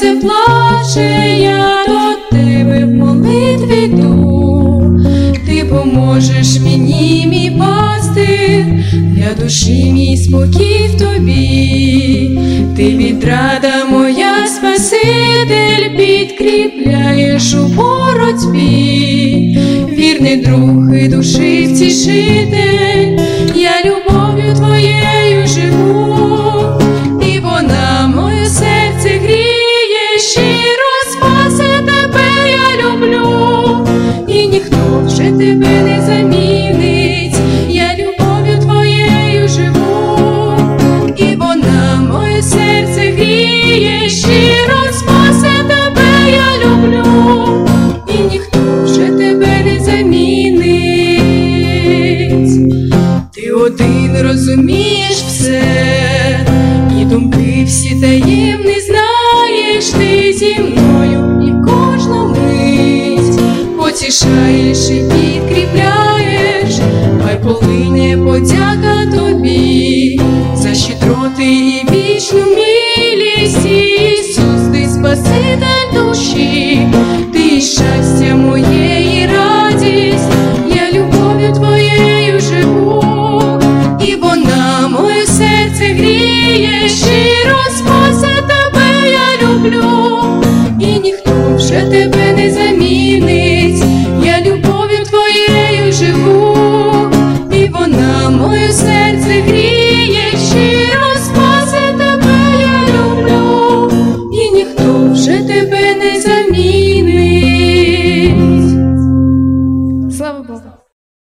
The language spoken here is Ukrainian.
серце плаче, я до тебе в молитві йду. Ти поможеш мені, мій пастир, для душі мій спокій в тобі, ти відрада моя Спаситель, підкріпляєш у боротьбі, вірний друг і душі втішитель, не замінить, я любов'ю твоєю живу, і вона моє серце гріє, щиро спасе тебе я люблю, і ніхто вже тебе не замінить. Ти один розумієш все, і думки всі таємні знаєш, ти зі мною і кожну мить потішаєш Ісус, ти спаситель душі, ти щастя моє і радість, я любов'ю твоєю живу, і вона моє серце гріє, щиро спасе тебе я люблю, і ніхто вже тебе не замінить,